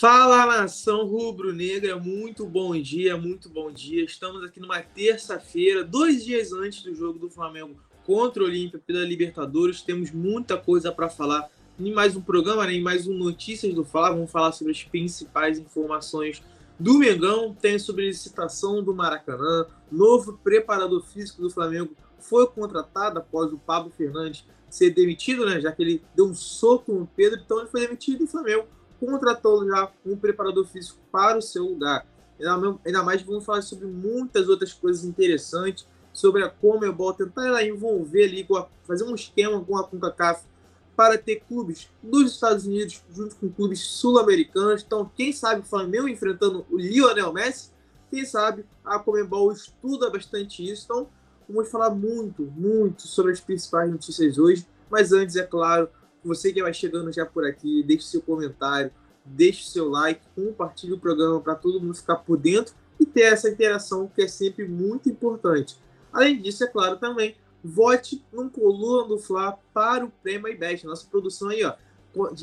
Fala nação rubro-negra, muito bom dia, muito bom dia. Estamos aqui numa terça-feira, dois dias antes do jogo do Flamengo contra o Olímpia pela Libertadores. Temos muita coisa para falar em mais um programa, né? em mais um Notícias do Fla. Vamos falar sobre as principais informações do Mengão. Tem sobre a licitação do Maracanã, novo preparador físico do Flamengo foi contratado após o Pablo Fernandes ser demitido, né? Já que ele deu um soco no Pedro, então ele foi demitido e o Flamengo contratou já um preparador físico para o seu lugar. Ainda mais vamos falar sobre muitas outras coisas interessantes, sobre a Comebol, tentar envolver ali, fazer um esquema com a CONCACAF para ter clubes dos Estados Unidos junto com clubes sul-americanos. Então, quem sabe o Flamengo enfrentando o Lionel Messi, quem sabe a Comebol estuda bastante isso. Então, vamos falar muito, muito sobre as principais notícias hoje. Mas antes, é claro, você que vai chegando já por aqui, deixe seu comentário, deixe seu like, compartilhe o programa para todo mundo ficar por dentro e ter essa interação que é sempre muito importante. Além disso, é claro também, vote no Coluna do Fla para o Prêmio IBEST. Nossa produção aí, ó,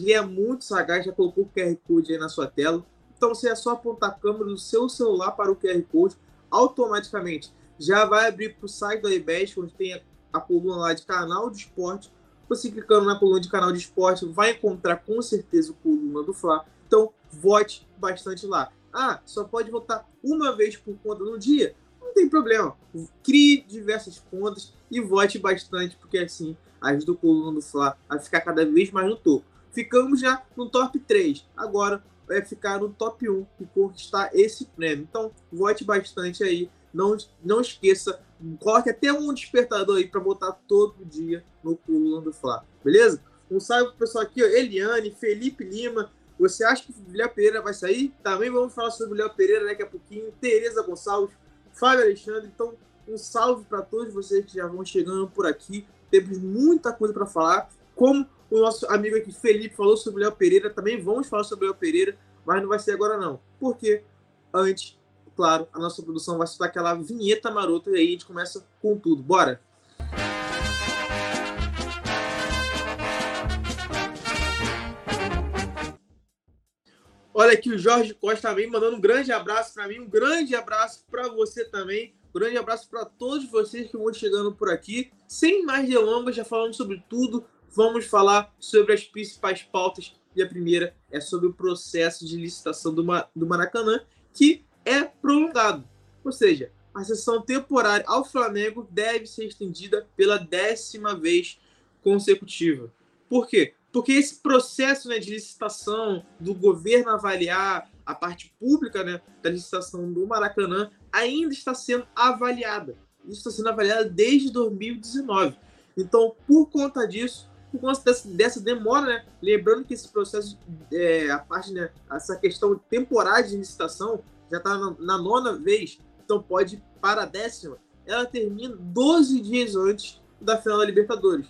é muito sagaz, já colocou o QR Code aí na sua tela. Então, você é só apontar a câmera do seu celular para o QR Code, automaticamente já vai abrir para o site da IBEST, onde tem a coluna lá de canal de esporte, você clicando na coluna de canal de esporte, vai encontrar com certeza o coluna do Fla. Então, vote bastante lá. Ah, só pode votar uma vez por conta no dia? Não tem problema. Crie diversas contas e vote bastante, porque assim ajuda o coluna do Fla a ficar cada vez mais no topo. Ficamos já no top 3. Agora é ficar no top 1 e conquistar esse prêmio. Então, vote bastante aí. Não, não esqueça coloque até um despertador aí para botar todo dia no Coluna do Fla, beleza? Um salve pro pessoal aqui, ó, Eliane, Felipe Lima. Você acha que o Léo Pereira vai sair? Também vamos falar sobre o Léo Pereira daqui a pouquinho. Tereza Gonçalves, Fábio Alexandre. Então, um salve para todos vocês que já vão chegando por aqui. Temos muita coisa para falar. Como o nosso amigo aqui, Felipe, falou sobre o Léo Pereira, também vamos falar sobre o Léo Pereira, mas não vai ser agora não. Porque antes claro, a nossa produção vai soltar aquela vinheta marota e aí a gente começa com tudo. Bora! Olha aqui o Jorge Costa também mandando um grande abraço para mim, um grande abraço para você também. Um grande abraço para todos vocês que vão chegando por aqui. Sem mais delongas, já falando sobre tudo, vamos falar sobre as principais pautas. E a primeira é sobre o processo de licitação do, do Maracanã, que é prolongado. Ou seja, a sessão temporária ao Flamengo deve ser estendida pela décima vez consecutiva. Por quê? Porque esse processo né, de licitação do governo avaliar a parte pública né, da licitação do Maracanã ainda está sendo avaliada. Isso está sendo avaliado desde 2019. Então, por conta disso, por conta dessa, dessa demora, né, lembrando que esse processo, é, a parte, né, essa questão temporária de licitação já está na, na, nona vez, então pode ir para a décima. Ela termina 12 dias antes da final da Libertadores.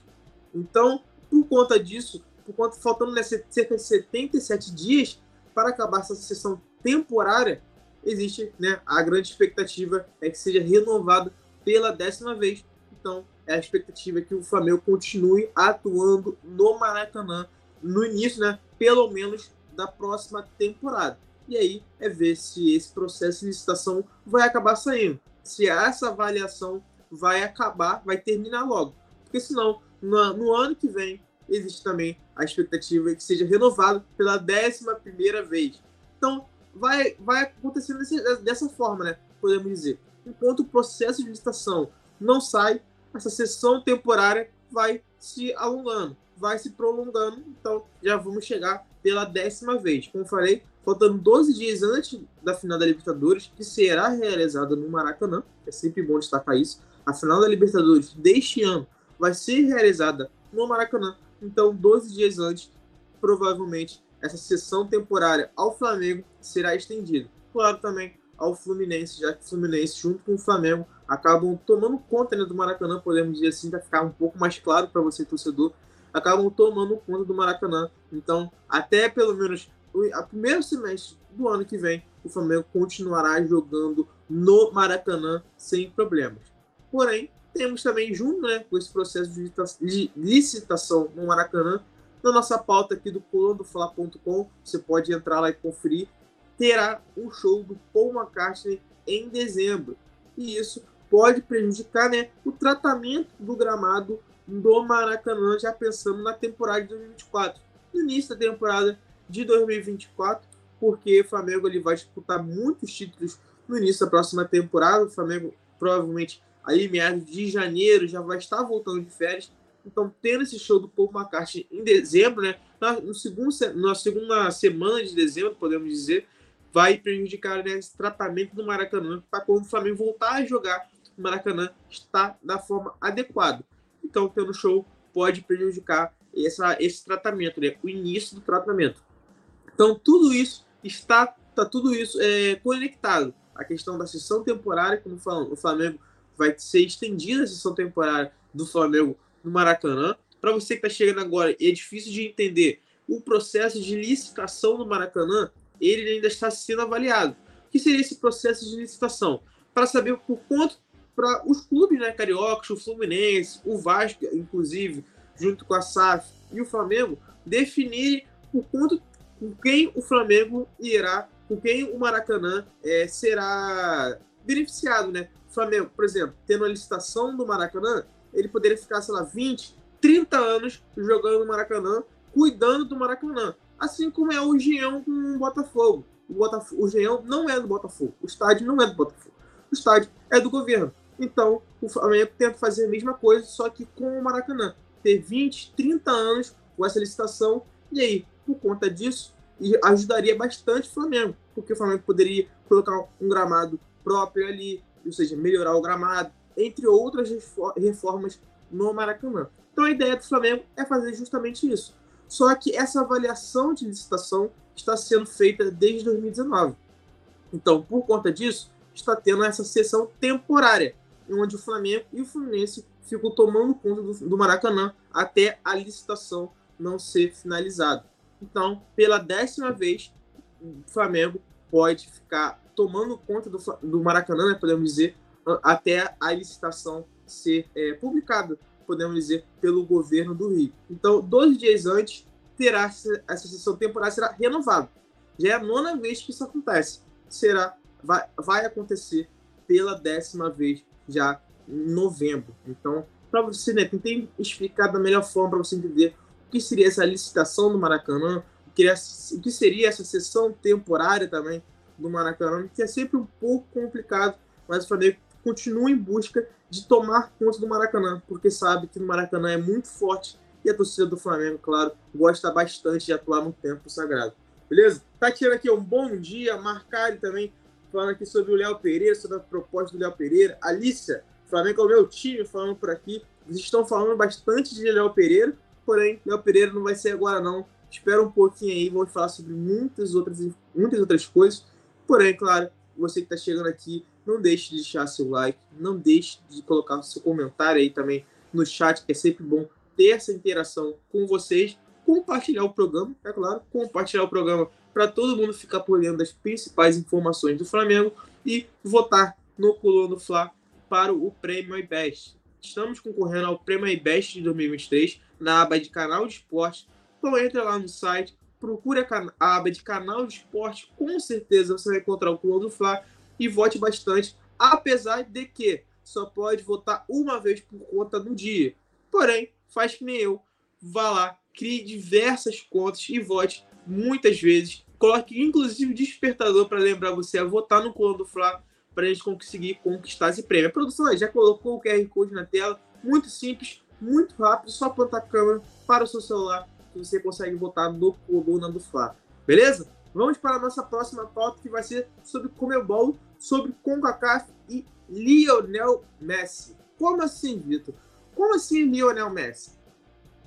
Então, por conta disso, por conta faltando né, cerca de 77 dias para acabar essa sessão temporária, existe né, a grande expectativa é que seja renovado pela décima vez. Então, é a expectativa é que o Flamengo continue atuando no Maracanã no início, né, pelo menos da próxima temporada e aí é ver se esse processo de licitação vai acabar saindo. Se essa avaliação vai acabar, vai terminar logo. Porque senão, no, no ano que vem, existe também a expectativa que seja renovado pela décima primeira vez. Então, vai, vai acontecendo desse, dessa forma, né? Podemos dizer. Enquanto o processo de licitação não sai, essa sessão temporária vai se alongando, vai se prolongando. Então, já vamos chegar pela décima vez. Como falei, faltando 12 dias antes da final da Libertadores, que será realizada no Maracanã. É sempre bom destacar isso. A final da Libertadores deste ano vai ser realizada no Maracanã. Então, 12 dias antes, provavelmente, essa sessão temporária ao Flamengo será estendida. Claro, também ao Fluminense, já que o Fluminense, junto com o Flamengo, acabam tomando conta né, do Maracanã, podemos dizer assim, para ficar um pouco mais claro para você, torcedor, acabam tomando conta do Maracanã. Então, até pelo menos o primeiro semestre do ano que vem, o Flamengo continuará jogando no Maracanã sem problemas. Porém, temos também, junto né, com esse processo de licitação no Maracanã, na nossa pauta aqui do colondofla.com, você pode entrar lá e conferir, terá um show do Paul McCartney em dezembro. E isso pode prejudicar né, o tratamento do gramado do Maracanã, já pensando na temporada de 2024. No início da temporada de 2024, porque o Flamengo ele vai disputar muitos títulos no início da próxima temporada. O Flamengo provavelmente ali meados de janeiro já vai estar voltando de férias. Então, tendo esse show do Paul McCartney em dezembro, né, na, no segundo, na segunda semana de dezembro, podemos dizer, vai prejudicar né, esse tratamento do Maracanã para quando o Flamengo voltar a jogar, o Maracanã está da forma adequada. Então, tendo show pode prejudicar essa, esse tratamento, né, o início do tratamento. Então, tudo isso está, tá tudo isso é, conectado. A questão da sessão temporária, como o Flamengo vai ser estendida a sessão temporária do Flamengo no Maracanã. Para você que está chegando agora é difícil de entender o processo de licitação do Maracanã, ele ainda está sendo avaliado. O que seria esse processo de licitação? Para saber por quanto para os clubes né, cariocas, o Fluminense, o Vasco, inclusive, junto com a SAF e o Flamengo, definir por quanto com quem o Flamengo irá, com quem o Maracanã é, será beneficiado, né? O Flamengo, por exemplo, tendo a licitação do Maracanã, ele poderia ficar, sei lá, 20, 30 anos jogando no Maracanã, cuidando do Maracanã. Assim como é o Geão com o Botafogo. O, Botafogo, não é do Botafogo. O estádio não é do Botafogo. O estádio é do governo. Então, o Flamengo tenta fazer a mesma coisa, só que com o Maracanã. Ter 20, 30 anos com essa licitação. E aí, por conta disso, ajudaria bastante o Flamengo. Porque o Flamengo poderia colocar um gramado próprio ali, ou seja, melhorar o gramado, entre outras reformas no Maracanã. Então a ideia do Flamengo é fazer justamente isso. Só que essa avaliação de licitação está sendo feita desde 2019. Então, por conta disso, está tendo essa sessão temporária, onde o Flamengo e o Fluminense ficam tomando conta do, do Maracanã até a licitação não ser finalizada. Então, pela décima vez, o Flamengo pode ficar tomando conta do, do Maracanã, né, podemos dizer, até a licitação ser é, publicada, podemos dizer, pelo governo do Rio. Então, dois dias antes, terá essa sessão temporária será renovada. Já é a nona vez que isso acontece. Será, vai, vai acontecer pela décima vez já em novembro. Então, para você, né, tentei explicar da melhor forma para você entender que seria essa licitação do Maracanã, o que seria essa sessão temporária também do Maracanã, que é sempre um pouco complicado, mas o Flamengo continua em busca de tomar conta do Maracanã, porque sabe que o Maracanã é muito forte e a torcida do Flamengo, claro, gosta bastante de atuar no tempo sagrado. Beleza? Tá tirando aqui um bom dia, Marcari também falando aqui sobre o Léo Pereira, sobre a proposta do Léo Pereira. Alícia, Flamengo é o meu time, falando por aqui. Vocês estão falando bastante de Léo Pereira, porém, Léo Pereira não vai ser agora não. Espera um pouquinho aí, vamos falar sobre muitas outras, muitas outras coisas. Porém, claro, você que está chegando aqui, não deixe de deixar seu like, não deixe de colocar seu comentário aí também no chat, que é sempre bom ter essa interação com vocês. Compartilhar o programa, é claro, compartilhar o programa para todo mundo ficar por dentro das principais informações do Flamengo e votar no Colono Fla para o Prêmio iBest. Estamos concorrendo ao Prêmio iBest de 2023 na aba de canal de esporte. Então entre lá no site, procure a, aba de canal de esporte, com certeza você vai encontrar o Colono Fla e vote bastante, apesar de que só pode votar uma vez por conta do dia. Porém, faz que nem eu, vá lá, crie diversas contas e vote muitas vezes. Coloque inclusive despertador para lembrar você a votar no Colo do Fla para a gente conseguir conquistar esse prêmio. A produção já colocou o QR Code na tela, muito simples, muito rápido, só apontar a câmera para o seu celular que você consegue votar no coluna do Fla. Beleza? Vamos para a nossa próxima pauta que vai ser sobre Comebol sobre CONCACAF e Lionel Messi. Como assim, Vitor? Como assim Lionel Messi?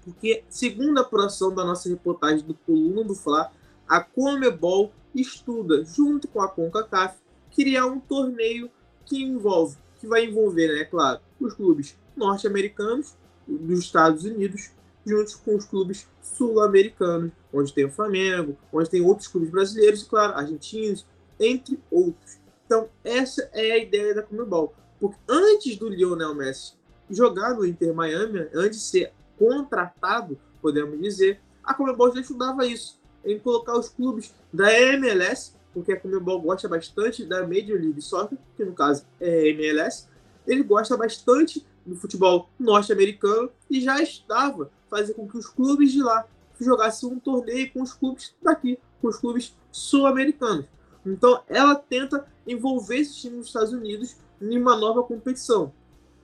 Porque, segundo a apuração da nossa reportagem do Coluna do Fla, a Comebol estuda, junto com a CONCACAF, criar um torneio que envolve, que vai envolver, né, claro, os clubes norte-americanos dos Estados Unidos, junto com os clubes sul-americanos, onde tem o Flamengo, onde tem outros clubes brasileiros e, claro, argentinos, entre outros. Então, essa é a ideia da Comebol. Porque antes do Lionel Messi jogar no Inter Miami, antes de ser contratado, podemos dizer, a Comebol já estudava isso, em colocar os clubes da MLS, porque a Comebol gosta bastante da Major League Soccer, que no caso é MLS, ele gosta bastante do futebol norte-americano e já estava fazendo com que os clubes de lá jogassem um torneio com os clubes daqui, com os clubes sul-americanos. Então ela tenta envolver esses times dos Estados Unidos em uma nova competição.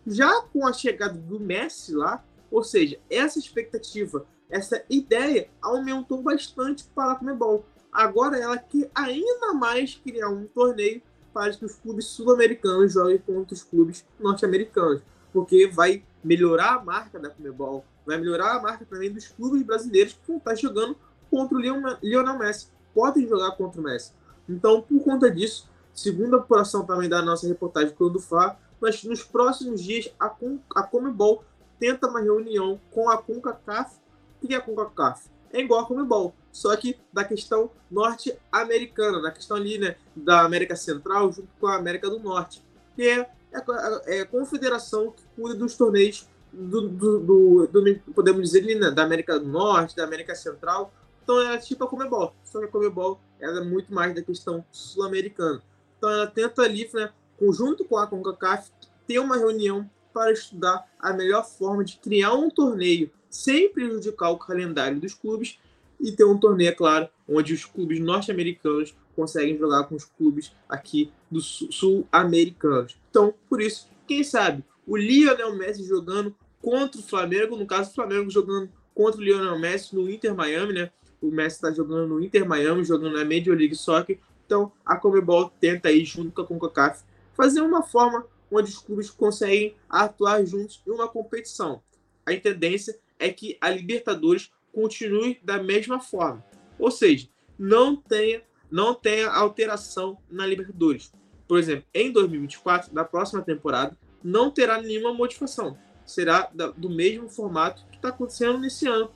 Já com a chegada do Messi lá, ou seja, essa expectativa, essa ideia aumentou bastante para a Comebol. Agora ela quer ainda mais criar um torneio para que os clubes sul-americanos joguem contra os clubes norte-americanos, porque vai melhorar a marca da Comebol, vai melhorar a marca também dos clubes brasileiros que vão estar jogando contra o Lionel Messi, podem jogar contra o Messi. Então, por conta disso, segundo a apuração também da nossa reportagem do Fá, nós, nos próximos dias a, a Comebol tenta uma reunião com a CONCACAF. O que é a CONCACAF? É igual a Comebol, só que da questão norte-americana, da questão ali né, da América Central junto com a América do Norte, que é, é, é a confederação que cuida dos torneios do, do, do, do podemos dizer, né, da América do Norte, da América Central. Então é tipo a Comebol, só que a Comebol ela é muito mais da questão sul-americana. Então ela tenta ali, né, junto com a CONCACAF, ter uma reunião para estudar a melhor forma de criar um torneio sem prejudicar o calendário dos clubes e ter um torneio, é claro, onde os clubes norte-americanos conseguem jogar com os clubes aqui do sul-americanos. Então, por isso, quem sabe o Lionel Messi jogando contra o Flamengo, no caso, o Flamengo jogando contra o Lionel Messi no Inter Miami, né? O Messi está jogando no Inter Miami, jogando na Major League Soccer. Então, a Comebol tenta aí, junto com a CONCACAF, fazer uma forma onde os clubes conseguem atuar juntos em uma competição. A tendência é que a Libertadores continue da mesma forma. Ou seja, não tenha, não tenha alteração na Libertadores. Por exemplo, em 2024, na próxima temporada, não terá nenhuma modificação. Será do mesmo formato que está acontecendo nesse ano,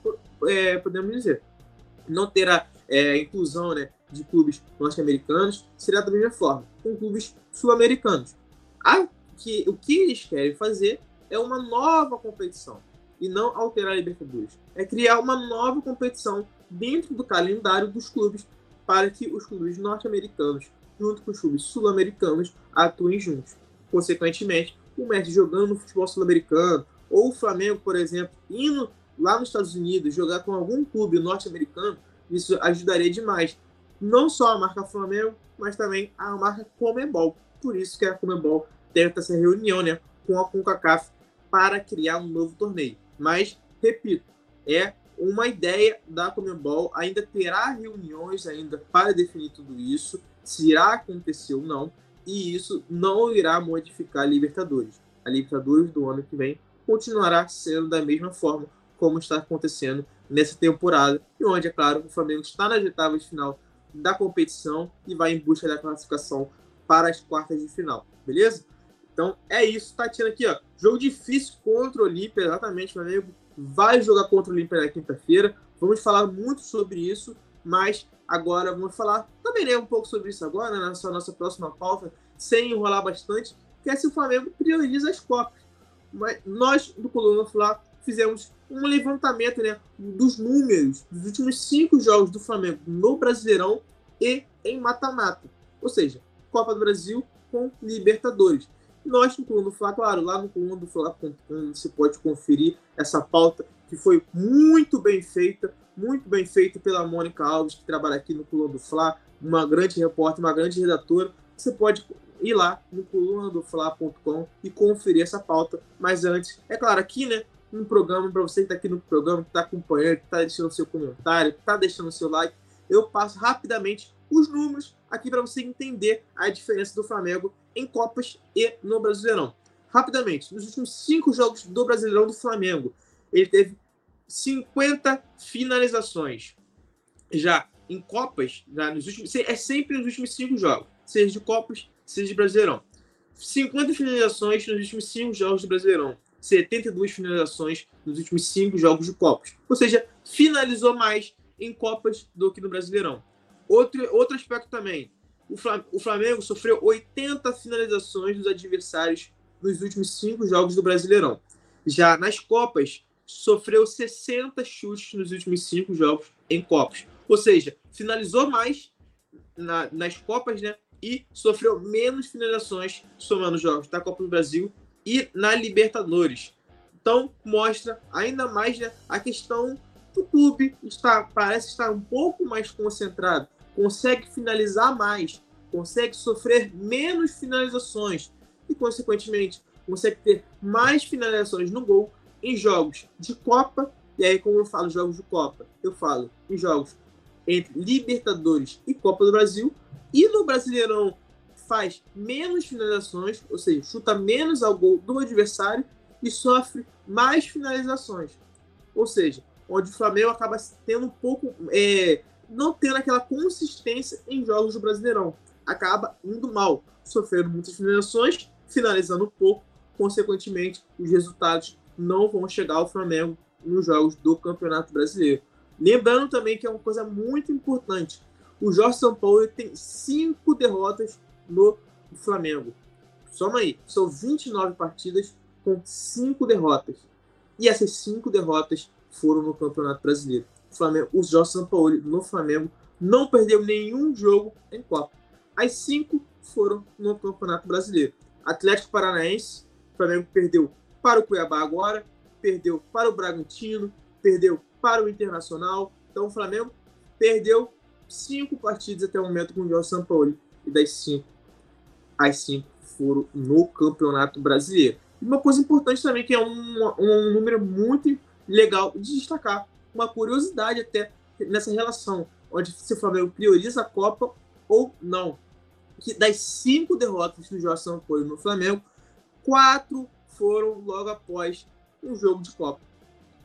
é, podemos dizer. Não terá é, inclusão né, de clubes norte-americanos, será da mesma forma, com clubes sul-americanos. Que, o que eles querem fazer é uma nova competição e não alterar a Libertadores. É criar uma nova competição dentro do calendário dos clubes para que os clubes norte-americanos, junto com os clubes sul-americanos, atuem juntos. Consequentemente, o Messi jogando no futebol sul-americano, ou o Flamengo, por exemplo, indo lá nos Estados Unidos jogar com algum clube norte-americano, isso ajudaria demais. Não só a marca Flamengo, mas também a marca Comebol. Por isso que a Comebol tenta essa reunião né, com a CONCACAF para criar um novo torneio. Mas, repito, é uma ideia da Comebol, ainda terá reuniões ainda para definir tudo isso, se irá acontecer ou não, e isso não irá modificar a Libertadores. A Libertadores do ano que vem continuará sendo da mesma forma como está acontecendo nessa temporada, e onde, é claro, o Flamengo está nas oitavas de final da competição e vai em busca da classificação para as quartas de final, beleza? Então é isso, Tatiana aqui, ó. Jogo difícil contra o Olímpia, exatamente. O Flamengo vai jogar contra o Olímpia na quinta-feira. Vamos falar muito sobre isso, mas agora vamos falar também né, um pouco sobre isso agora, né, nessa nossa próxima pauta, sem enrolar bastante, que é se o Flamengo prioriza as Copas. Mas nós, do Coluna Fla, fizemos um levantamento né, dos números dos últimos cinco jogos do Flamengo no Brasileirão e em mata-mata. Ou seja, Copa do Brasil com Libertadores. Nós no Coluna do Fla, claro, lá no coluna do Fla.com você pode conferir essa pauta que foi muito bem feita, muito bem feita pela Mônica Alves, que trabalha aqui no Coluna do Fla, uma grande repórter, uma grande redatora. Você pode ir lá no coluna do Fla.com e conferir essa pauta. Mas antes, é claro, aqui, né, no programa, para você que está aqui no programa, que está acompanhando, que está deixando seu comentário, que está deixando seu like, eu passo rapidamente os números aqui para você entender a diferença do Flamengo em Copas e no Brasileirão. Rapidamente, nos últimos cinco jogos do Brasileirão do Flamengo, ele teve 50 finalizações. Já em Copas, já nos últimos, é sempre nos últimos cinco jogos, seja de Copas, seja de Brasileirão. 50 finalizações nos últimos cinco jogos do Brasileirão. 72 finalizações nos últimos cinco jogos de Copas. Ou seja, finalizou mais em Copas do que no Brasileirão. Outro, outro aspecto também, o Flamengo sofreu 80 finalizações dos adversários nos últimos cinco jogos do Brasileirão. Já nas Copas, sofreu 60 chutes nos últimos cinco jogos em Copas. Ou seja, finalizou mais na, nas Copas, né? E sofreu menos finalizações somando jogos da Copa do Brasil e na Libertadores. Então, mostra ainda mais né, a questão do clube está, parece estar um pouco mais concentrado, consegue finalizar mais, consegue sofrer menos finalizações e, consequentemente, consegue ter mais finalizações no gol em jogos de Copa. E aí, como eu falo jogos de Copa, eu falo em jogos entre Libertadores e Copa do Brasil. E no Brasileirão faz menos finalizações, ou seja, chuta menos ao gol do adversário e sofre mais finalizações. Ou seja, onde o Flamengo acaba tendo um pouco. É, não tendo aquela consistência em jogos do Brasileirão. Acaba indo mal, sofrendo muitas finalizações, finalizando pouco, consequentemente, os resultados não vão chegar ao Flamengo nos jogos do Campeonato Brasileiro. Lembrando também que é uma coisa muito importante: o Jorge Sampaoli tem cinco derrotas no Flamengo. Soma aí, são 29 partidas com cinco derrotas. E essas cinco derrotas foram no Campeonato Brasileiro. Flamengo, o Jorge Sampaoli no Flamengo não perdeu nenhum jogo em Copa. As cinco foram no Campeonato Brasileiro. Atlético Paranaense, o Flamengo perdeu para o Cuiabá agora, perdeu para o Bragantino, perdeu para o Internacional. Então o Flamengo perdeu cinco partidas até o momento com o Jorge Sampaoli. E das cinco, as cinco foram no Campeonato Brasileiro. E uma coisa importante também, que é um, um número muito legal de destacar, uma curiosidade até nessa relação, onde se o Flamengo prioriza a Copa ou não. Que das cinco derrotas do Jorge Sampaoli no Flamengo, quatro foram logo após um jogo de Copa.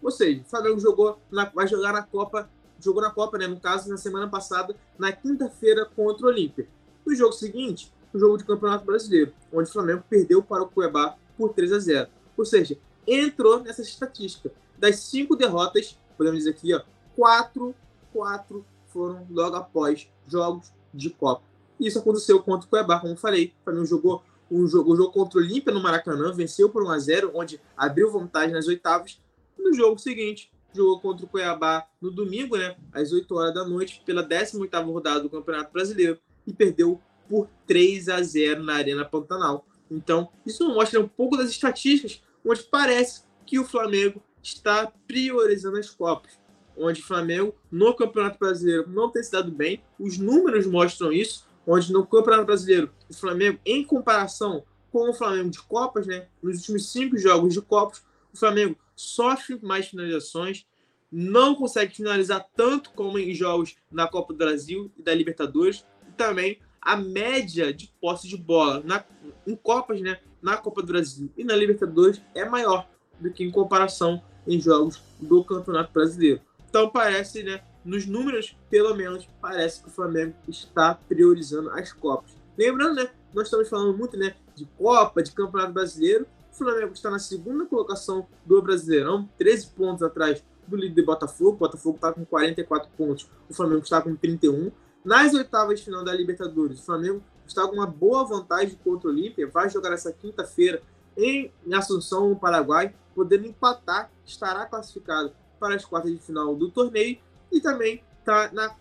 Ou seja, o Flamengo jogou na, vai jogar na Copa, jogou na Copa, né? No caso, na semana passada, na quinta-feira contra o Olímpia. No jogo seguinte, o jogo de Campeonato Brasileiro, onde o Flamengo perdeu para o Cuiabá por 3 a 0. Ou seja, entrou nessa estatística. Das cinco derrotas, podemos dizer aqui, ó, quatro, quatro foram logo após jogos de Copa. Isso aconteceu contra o Cuiabá, como eu falei. O Flamengo jogou um jogo, um jogo contra o Olímpia no Maracanã, venceu por 1 a 0 onde abriu vantagem nas oitavas. No jogo seguinte, jogou contra o Cuiabá no domingo, né, às 8 horas da noite, pela 18ª rodada do Campeonato Brasileiro e perdeu por 3 a 0 na Arena Pantanal. Então, isso mostra um pouco das estatísticas, onde parece que o Flamengo está priorizando as Copas. Onde o Flamengo, no Campeonato Brasileiro, não tem se dado bem. Os números mostram isso onde no Campeonato Brasileiro o Flamengo, em comparação com o Flamengo de Copas, né, nos últimos cinco jogos de Copas, o Flamengo sofre mais finalizações, não consegue finalizar tanto como em jogos na Copa do Brasil e da Libertadores, e também a média de posse de bola na, em Copas, né, na Copa do Brasil e na Libertadores é maior do que em comparação em jogos do Campeonato Brasileiro. Então parece, né, nos números, pelo menos, parece que o Flamengo está priorizando as Copas. Lembrando, né, nós estamos falando muito né, de Copa, de Campeonato Brasileiro. O Flamengo está na segunda colocação do Brasileirão, 13 pontos atrás do líder Botafogo. O Botafogo está com 44 pontos, o Flamengo está com 31. Nas oitavas de final da Libertadores, o Flamengo está com uma boa vantagem contra o Olímpia. Vai jogar essa quinta-feira em Assunção, no Paraguai, podendo empatar, estará classificado para as quartas de final do torneio e também está na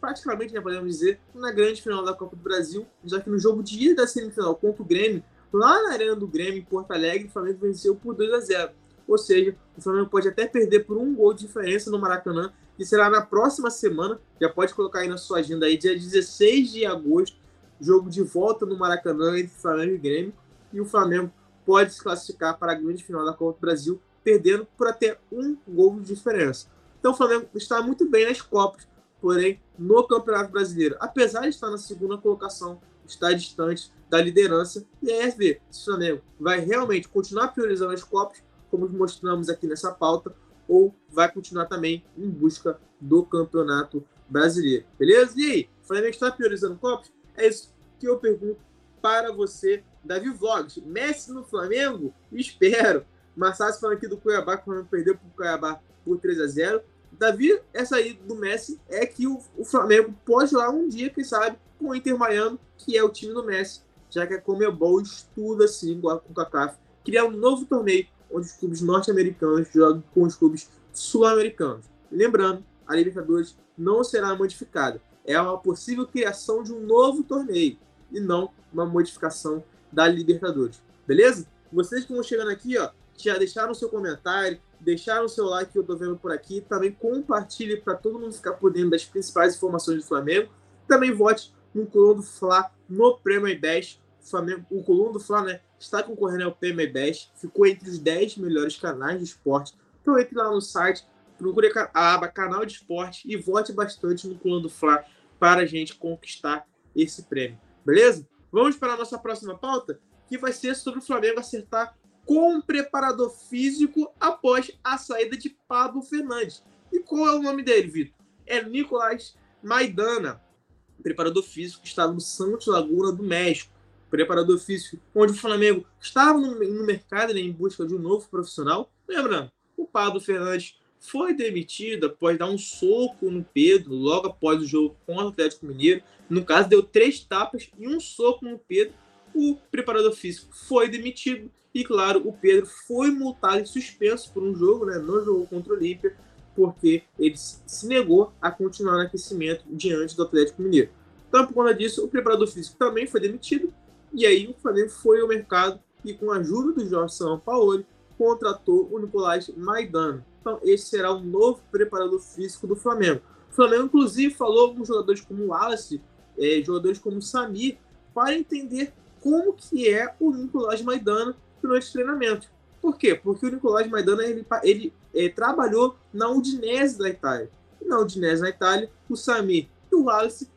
praticamente, né, podemos dizer, na grande final da Copa do Brasil, já que no jogo de ida da semifinal contra o Grêmio, lá na Arena do Grêmio, em Porto Alegre, o Flamengo venceu por 2 a 0. Ou seja, o Flamengo pode até perder por um gol de diferença no Maracanã, que será na próxima semana. Já pode colocar aí na sua agenda aí, dia 16 de agosto, jogo de volta no Maracanã entre Flamengo e Grêmio. E o Flamengo pode se classificar para a grande final da Copa do Brasil, perdendo por até um gol de diferença. Então o Flamengo está muito bem nas Copas, porém no Campeonato Brasileiro, apesar de estar na segunda colocação, está distante da liderança. E aí é ver se o Flamengo vai realmente continuar priorizando as Copas, como mostramos aqui nessa pauta, ou vai continuar também em busca do Campeonato Brasileiro. Beleza? E aí, o Flamengo está priorizando Copas? É isso que eu pergunto para você, Davi Vlogs. Messi no Flamengo? Espero. Massassi falando aqui do Cuiabá, que o Flamengo perdeu para o Cuiabá por 3 a 0 Davi, essa aí do Messi é que o, o Flamengo pode jogar um dia, quem sabe, com o Inter Miami, que é o time do Messi, já que a Comebol estuda assim com o CACAF, criar um novo torneio onde os clubes norte-americanos jogam com os clubes sul-americanos. Lembrando, a Libertadores não será modificada. É uma possível criação de um novo torneio e não uma modificação da Libertadores. Beleza? Vocês que vão chegando aqui, ó, já deixaram seu comentário, deixaram seu like que eu tô vendo por aqui, também compartilhe para todo mundo ficar por dentro das principais informações do Flamengo. Também vote no Coluna do Fla no Prêmio Best. O, Flamengo, o Coluna do Fla né, está concorrendo ao Prêmio Best, ficou entre os 10 melhores canais de esporte. Então entre lá no site, procure a aba Canal de Esporte e vote bastante no Coluna do Fla para a gente conquistar esse prêmio. Beleza? Vamos para a nossa próxima pauta, que vai ser sobre o Flamengo acertar com um preparador físico após a saída de Pablo Fernandes. E qual é o nome dele, Vitor? É Nicolás Maidana, preparador físico que está no Santos Laguna do México. Preparador físico, onde o Flamengo estava no, no mercado né, em busca de um novo profissional. Lembrando, o Pablo Fernandes foi demitido após dar um soco no Pedro logo após o jogo com o Atlético Mineiro. No caso, deu três tapas e um soco no Pedro. O preparador físico foi demitido e, claro, o Pedro foi multado e suspenso por um jogo, né, no jogo contra o Olímpia, porque ele se negou a continuar no aquecimento diante do Atlético Mineiro. Então, por conta disso, o preparador físico também foi demitido. E aí o Flamengo foi ao mercado e, com a ajuda do Jorge Sampaoli, contratou o Nicolás Maidana. Então, esse será o novo preparador físico do Flamengo. O Flamengo, inclusive, falou com jogadores como o Wallace, é, jogadores como o Samir, para entender como que é o Nicolás Maidana durante o treinamento. Por quê? Porque o Nicolás Maidana ele, ele é, trabalhou na Udinese da Itália. E na Udinese da Itália, o Samir e o Wallace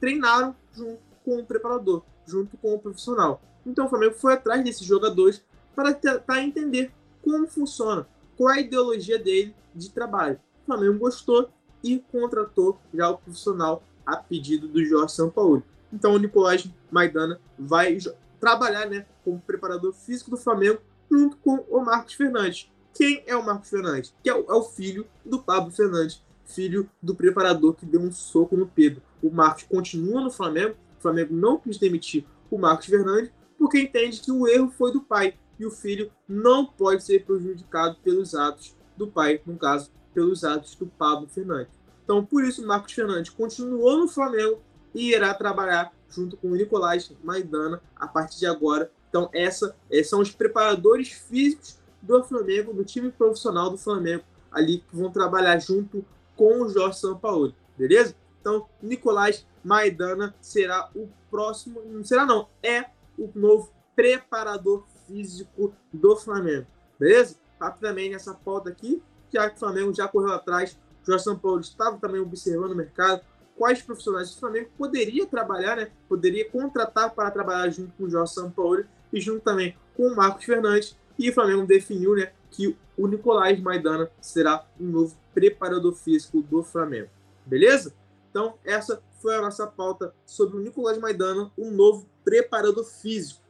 treinaram junto com o preparador, junto com o profissional. Então o Flamengo foi atrás desses jogadores para tentar entender como funciona, é a ideologia dele de trabalho. O Flamengo gostou e contratou já o profissional a pedido do Jorge Sampaoli. Então o Nicolás Maidana vai trabalhar né, como preparador físico do Flamengo junto com o Marcos Fernandes. Quem é o Marcos Fernandes? Que é o, é o filho do Pablo Fernandes, filho do preparador que deu um soco no Pedro. O Marcos continua no Flamengo, o Flamengo não quis demitir o Marcos Fernandes porque entende que o erro foi do pai e o filho não pode ser prejudicado pelos atos do pai, no caso, pelos atos do Pablo Fernandes. Então, por isso, Marcos Fernandes continuou no Flamengo e irá trabalhar junto com o Nicolás Maidana a partir de agora. Então, essa são os preparadores físicos do Flamengo, do time profissional do Flamengo, ali que vão trabalhar junto com o Jorge Sampaoli, beleza? Então, Nicolás Maidana será o próximo, não será não, é o novo preparador físico do Flamengo, beleza? Rapidamente nessa pauta aqui, já que o Flamengo já correu atrás, o Jorge Sampaoli estava também observando o mercado, quais profissionais do Flamengo poderia trabalhar, né? Poderia contratar para trabalhar junto com o Jorge Sampaoli e junto também com o Marcos Fernandes. E o Flamengo definiu, né, que o Nicolás Maidana será o novo preparador físico do Flamengo. Beleza? Então, essa foi a nossa pauta sobre o Nicolás Maidana, um novo preparador físico.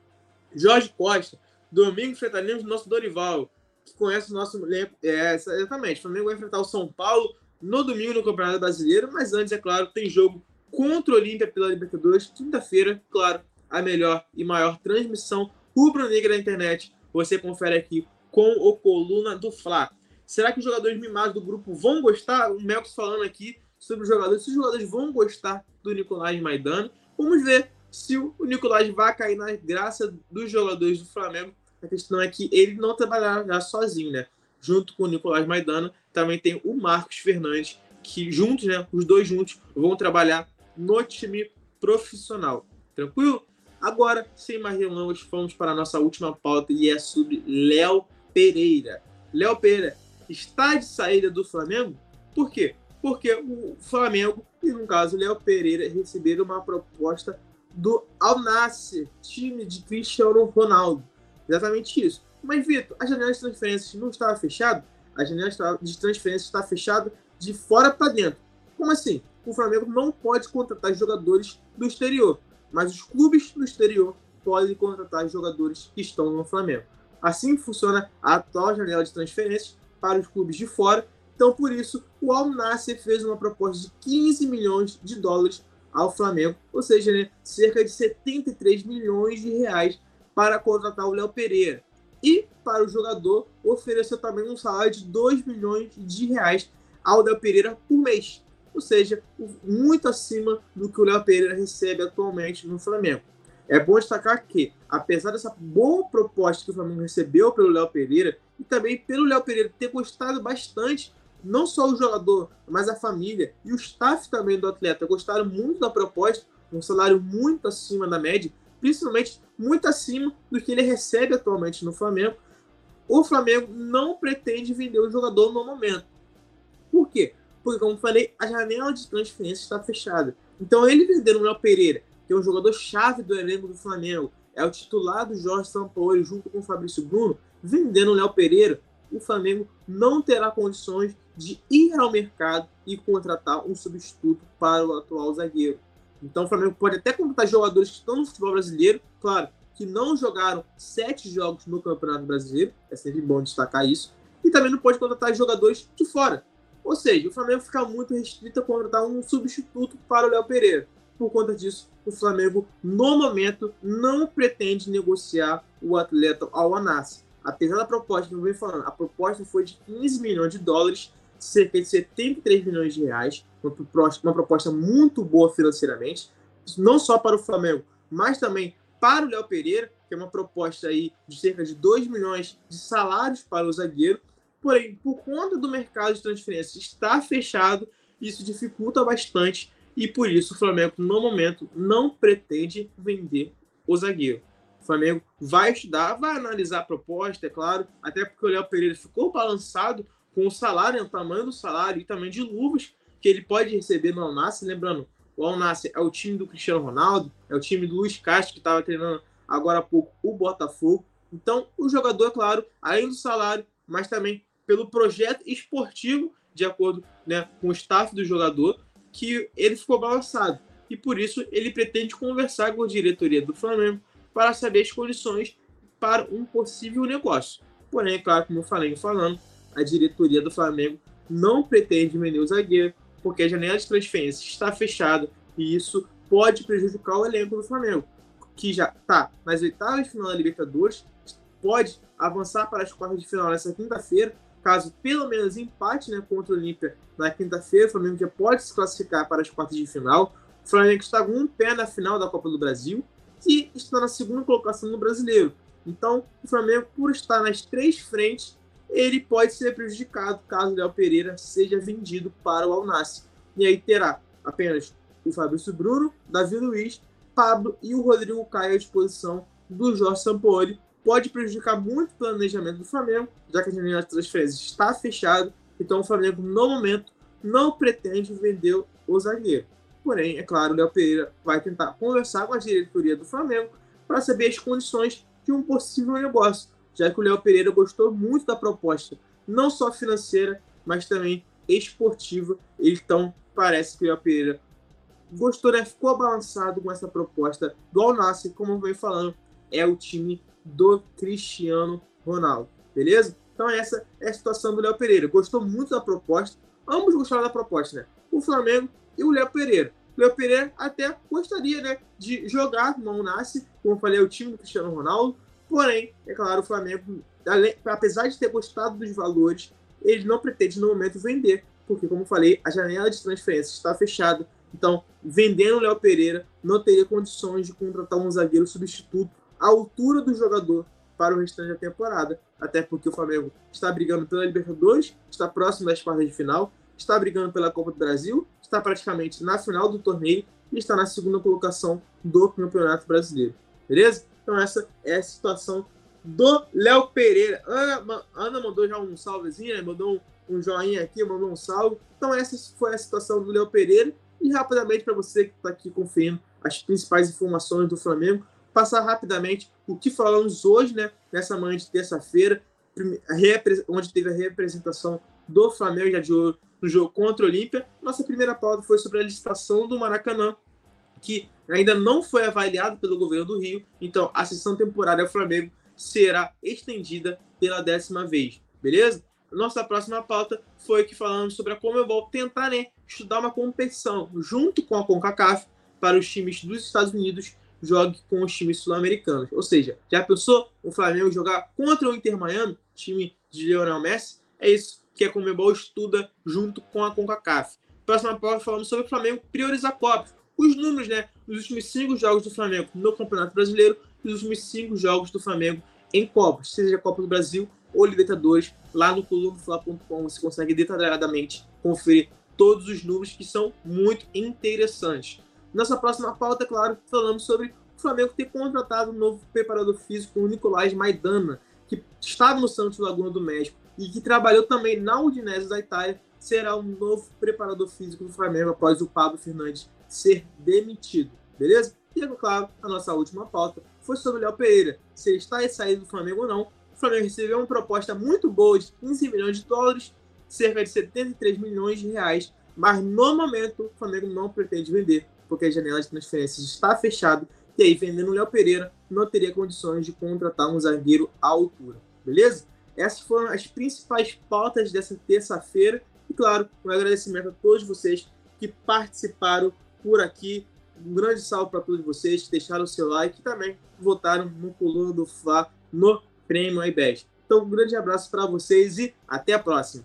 Jorge Costa, domingo enfrentaremos nosso Dorival, que conhece o nosso. É, exatamente. O Flamengo vai enfrentar o São Paulo no domingo no Campeonato Brasileiro, mas antes, é claro, tem jogo contra o Olímpia pela Libertadores, quinta-feira, claro, a melhor e maior transmissão rubro-negra da internet. Você confere aqui com o Coluna do Fla. Será que os jogadores mimados do grupo vão gostar? O Melks falando aqui sobre os jogadores. Se os jogadores vão gostar do Nicolás Maidano, vamos ver se o Nicolás vai cair na graça dos jogadores do Flamengo. A questão é que ele não trabalhará sozinho, né? Junto com o Nicolás Maidana, também tem o Marcos Fernandes, que juntos, né, os dois juntos, vão trabalhar no time profissional. Tranquilo? Agora, sem mais delongas, vamos para a nossa última pauta e é sobre Léo Pereira. Léo Pereira está de saída do Flamengo? Por quê? Porque o Flamengo, e no caso Léo Pereira, receberam uma proposta do Al Nassr, time de Cristiano Ronaldo. Exatamente isso. Mas, Vitor, a janela de transferências não estava fechada? a janela de transferência está fechada de fora para dentro. Como assim? O Flamengo não pode contratar jogadores do exterior, mas os clubes do exterior podem contratar jogadores que estão no Flamengo. Assim funciona a atual janela de transferências para os clubes de fora. Então, por isso, o Al Nassr fez uma proposta de 15 milhões de dólares ao Flamengo, ou seja, né, cerca de 73 milhões de reais para contratar o Léo Pereira. E para o jogador, ofereceu também um salário de 2 milhões de reais ao Léo Pereira por mês. Ou seja, muito acima do que o Léo Pereira recebe atualmente no Flamengo. É bom destacar que, apesar dessa boa proposta que o Flamengo recebeu pelo Léo Pereira, e também pelo Léo Pereira ter gostado bastante, não só o jogador, mas a família e o staff também do atleta gostaram muito da proposta, um salário muito acima da média, principalmente muito acima do que ele recebe atualmente no Flamengo. O Flamengo não pretende vender o jogador no momento. Por quê? Porque, como falei, a janela de transferência está fechada. Então, ele vendendo o Léo Pereira, que é um jogador-chave do elenco do Flamengo, é o titular do Jorge Sampaoli junto com o Fabrício Bruno, vendendo o Léo Pereira, o Flamengo não terá condições de ir ao mercado e contratar um substituto para o atual zagueiro. Então o Flamengo pode até contratar jogadores que estão no futebol brasileiro, claro, que não jogaram sete jogos no Campeonato Brasileiro, é sempre bom destacar isso, e também não pode contratar jogadores de fora. Ou seja, o Flamengo fica muito restrito a contratar um substituto para o Léo Pereira. Por conta disso, o Flamengo, no momento, não pretende negociar o atleta ao Anassi. Apesar da proposta eu venho falando, a proposta foi de 15 milhões de dólares, cerca de 73 milhões de reais, uma proposta muito boa financeiramente, não só para o Flamengo, mas também para o Léo Pereira, que é uma proposta aí de cerca de 2 milhões de salários para o zagueiro. Porém, por conta do mercado de transferências estar fechado, isso dificulta bastante e por isso o Flamengo, no momento, não pretende vender o zagueiro. O Flamengo vai estudar, vai analisar a proposta, é claro, até porque o Léo Pereira ficou balançado com o salário, o tamanho do salário e também de luvas que ele pode receber no Alnassi. Lembrando, o Alnassi é o time do Cristiano Ronaldo, é o time do Luiz Castro, que estava treinando agora há pouco o Botafogo. Então, o jogador, é claro, além do salário, mas também pelo projeto esportivo, de acordo né, com o staff do jogador, que ele ficou balançado. E por isso ele pretende conversar com a diretoria do Flamengo para saber as condições para um possível negócio. Porém, é claro, como eu falei falando, a diretoria do Flamengo não pretende vender o zagueiro, porque a janela de transferência está fechada e isso pode prejudicar o elenco do Flamengo, que já está nas oitavas de final da Libertadores, pode avançar para as quartas de final nessa quinta-feira, caso pelo menos empate né, contra o Olímpia na quinta-feira, o Flamengo já pode se classificar para as quartas de final. O Flamengo está com um pé na final da Copa do Brasil e está na segunda colocação no Brasileiro. Então, o Flamengo, por estar nas três frentes, ele pode ser prejudicado caso o Léo Pereira seja vendido para o Alnassi. E aí terá apenas o Fabrício Bruno, Davi Luiz, Pablo e o Rodrigo Caio à disposição do Jorge Sampaoli. Pode prejudicar muito o planejamento do Flamengo, já que a janela de transferências está fechada. Então o Flamengo, no momento, não pretende vender o zagueiro. Porém, é claro, o Léo Pereira vai tentar conversar com a diretoria do Flamengo para saber as condições de um possível negócio, já que o Léo Pereira gostou muito da proposta, não só financeira, mas também esportiva. Então, parece que o Léo Pereira gostou, né? Ficou balançado com essa proposta do Al-Nassr, como eu venho falando, é o time do Cristiano Ronaldo, beleza? Então essa é a situação do Léo Pereira. Gostou muito da proposta, ambos gostaram da proposta, né? O Flamengo e o Léo Pereira. O Léo Pereira até gostaria né, de jogar no Nasce, como eu falei, é o time do Cristiano Ronaldo. Porém, é claro, o Flamengo, apesar de ter gostado dos valores, ele não pretende no momento vender, porque, como eu falei, a janela de transferência está fechada. Então, vendendo o Léo Pereira, não teria condições de contratar um zagueiro substituto à altura do jogador para o restante da temporada. Até porque o Flamengo está brigando pela Libertadores, está próximo das quartas de final, está brigando pela Copa do Brasil, está praticamente na final do torneio e está na segunda colocação do Campeonato Brasileiro. Beleza? Então essa é a situação do Léo Pereira. Ana, Ana mandou já um salvezinho, né? mandou um, um, joinha aqui, mandou um salve. Então essa foi a situação do Léo Pereira. E rapidamente para você que está aqui conferindo as principais informações do Flamengo, passar rapidamente o que falamos hoje, né? Nessa manhã de terça-feira, onde teve a representação do Flamengo já de ouro no jogo contra o Olímpia. Nossa primeira pauta foi sobre a licitação do Maracanã, que ainda não foi avaliado pelo governo do Rio. Então, a sessão temporária Flamengo será estendida pela décima vez, beleza? Nossa próxima pauta foi que falamos sobre a Comebol tentar né, estudar uma competição junto com a CONCACAF para os times dos Estados Unidos jogue com os times sul-americanos. Ou seja, já pensou o Flamengo jogar contra o Inter Miami, time de Lionel Messi? É isso que a Comebol estuda junto com a CONCACAF. Próxima pauta falamos sobre o Flamengo priorizar Copas. Os números, né? Nos últimos cinco jogos do Flamengo no Campeonato Brasileiro e os últimos cinco jogos do Flamengo em Copas, seja a Copa do Brasil ou Libertadores. Lá no colunofla.com você consegue detalhadamente conferir todos os números que são muito interessantes. Nessa próxima pauta, claro, falamos sobre o Flamengo ter contratado um novo preparador físico, o Nicolás Maidana, que estava no Santos Laguna do México e que trabalhou também na Udinese da Itália, será o novo preparador físico do Flamengo após o Pablo Fernandes ser demitido, beleza? E, é claro, a nossa última pauta foi sobre o Léo Pereira, se ele está saído do Flamengo ou não. O Flamengo recebeu uma proposta muito boa de 15 milhões de dólares, cerca de 73 milhões de reais, mas no momento o Flamengo não pretende vender, porque a janela de transferências está fechada, e aí vendendo o Léo Pereira não teria condições de contratar um zagueiro à altura, beleza? Essas foram as principais pautas dessa terça-feira, e claro, um agradecimento a todos vocês que participaram por aqui. Um grande salve para todos vocês que deixaram o seu like e também votaram no coluna do Fla no Prêmio iBest. Então, um grande abraço para vocês e até a próxima.